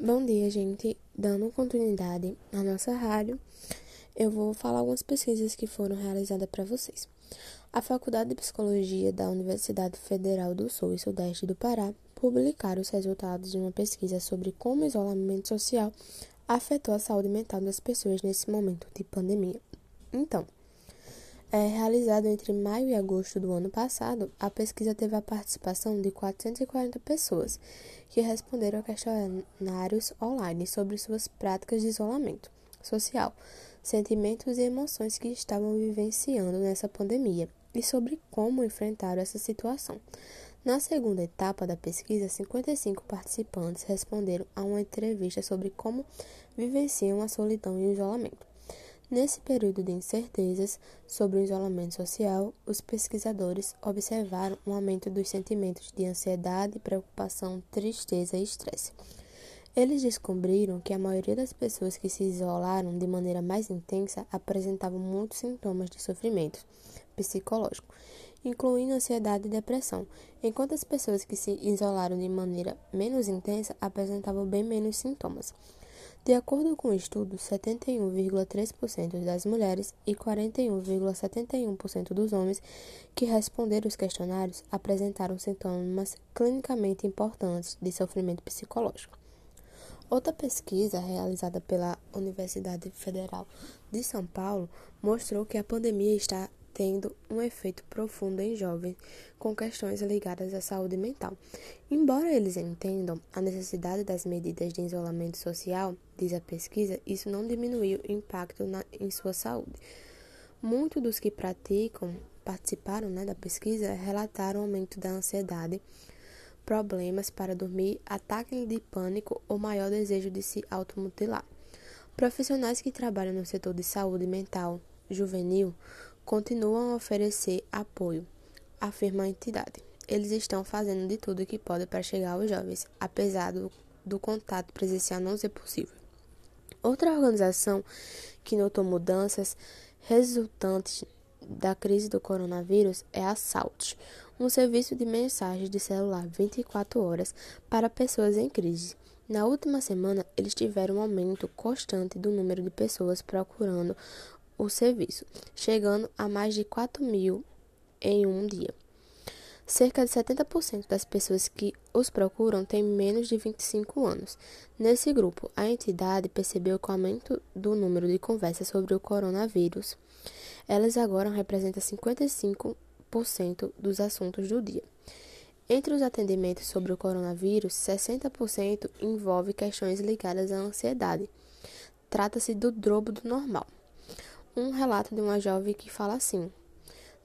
Bom dia, gente. Dando continuidade à nossa rádio, eu vou falar algumas pesquisas que foram realizadas para vocês. A Faculdade de Psicologia da Universidade Federal do Sul e Sudeste do Pará publicaram os resultados de uma pesquisa sobre como o isolamento social afetou a saúde mental das pessoas nesse momento de pandemia. Então, é, realizado entre maio e agosto do ano passado, a pesquisa teve a participação de 440 pessoas que responderam a questionários online sobre suas práticas de isolamento social, sentimentos e emoções que estavam vivenciando nessa pandemia e sobre como enfrentaram essa situação. Na segunda etapa da pesquisa, 55 participantes responderam a uma entrevista sobre como vivenciam a solidão e o isolamento. Nesse período de incertezas sobre o isolamento social, os pesquisadores observaram um aumento dos sentimentos de ansiedade, preocupação, tristeza e estresse. Eles descobriram que a maioria das pessoas que se isolaram de maneira mais intensa apresentavam muitos sintomas de sofrimento psicológico, incluindo ansiedade e depressão, enquanto as pessoas que se isolaram de maneira menos intensa apresentavam bem menos sintomas. De acordo com o estudo, 71,3% das mulheres e 41,71% dos homens que responderam os questionários apresentaram sintomas clinicamente importantes de sofrimento psicológico. Outra pesquisa realizada pela Universidade Federal de São Paulo mostrou que a pandemia está tendo um efeito profundo em jovens com questões ligadas à saúde mental. Embora eles entendam a necessidade das medidas de isolamento social, diz a pesquisa, isso não diminuiu o impacto na, em sua saúde. Muitos dos que praticam, participaram né, da pesquisa, relataram aumento da ansiedade, problemas para dormir, ataque de pânico ou maior desejo de se automutilar. Profissionais que trabalham no setor de saúde mental juvenil continuam a oferecer apoio, afirma a entidade. Eles estão fazendo de tudo que podem para chegar aos jovens, apesar do, do contato presencial não ser possível. Outra organização que notou mudanças resultantes da crise do coronavírus é a SALT, um serviço de mensagens de celular 24 horas para pessoas em crise. Na última semana, eles tiveram um aumento constante do número de pessoas procurando o serviço, chegando a mais de 4 mil em um dia. Cerca de 70% das pessoas que os procuram têm menos de 25 anos. Nesse grupo, a entidade percebeu que o aumento do número de conversas sobre o coronavírus, elas agora representam 55% dos assuntos do dia. Entre os atendimentos sobre o coronavírus, 60% envolve questões ligadas à ansiedade. Trata-se do drobo do normal um relato de uma jovem que fala assim: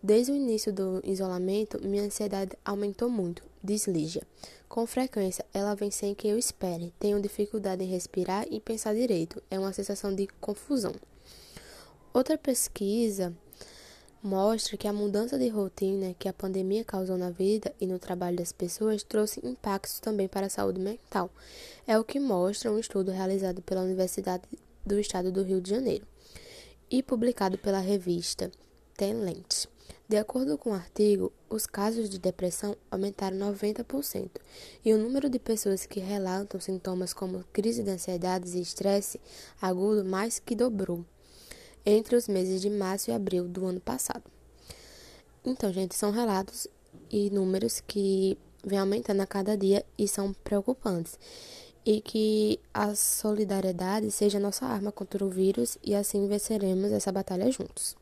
Desde o início do isolamento, minha ansiedade aumentou muito, diz Lígia. Com frequência, ela vem sem que eu espere. Tenho dificuldade em respirar e pensar direito. É uma sensação de confusão. Outra pesquisa mostra que a mudança de rotina que a pandemia causou na vida e no trabalho das pessoas trouxe impactos também para a saúde mental. É o que mostra um estudo realizado pela Universidade do Estado do Rio de Janeiro e publicado pela revista Tenlent. De acordo com o artigo, os casos de depressão aumentaram 90% e o número de pessoas que relatam sintomas como crise de ansiedade e estresse agudo mais que dobrou entre os meses de março e abril do ano passado. Então, gente, são relatos e números que vêm aumentando a cada dia e são preocupantes e que a solidariedade seja nossa arma contra o vírus e assim venceremos essa batalha juntos.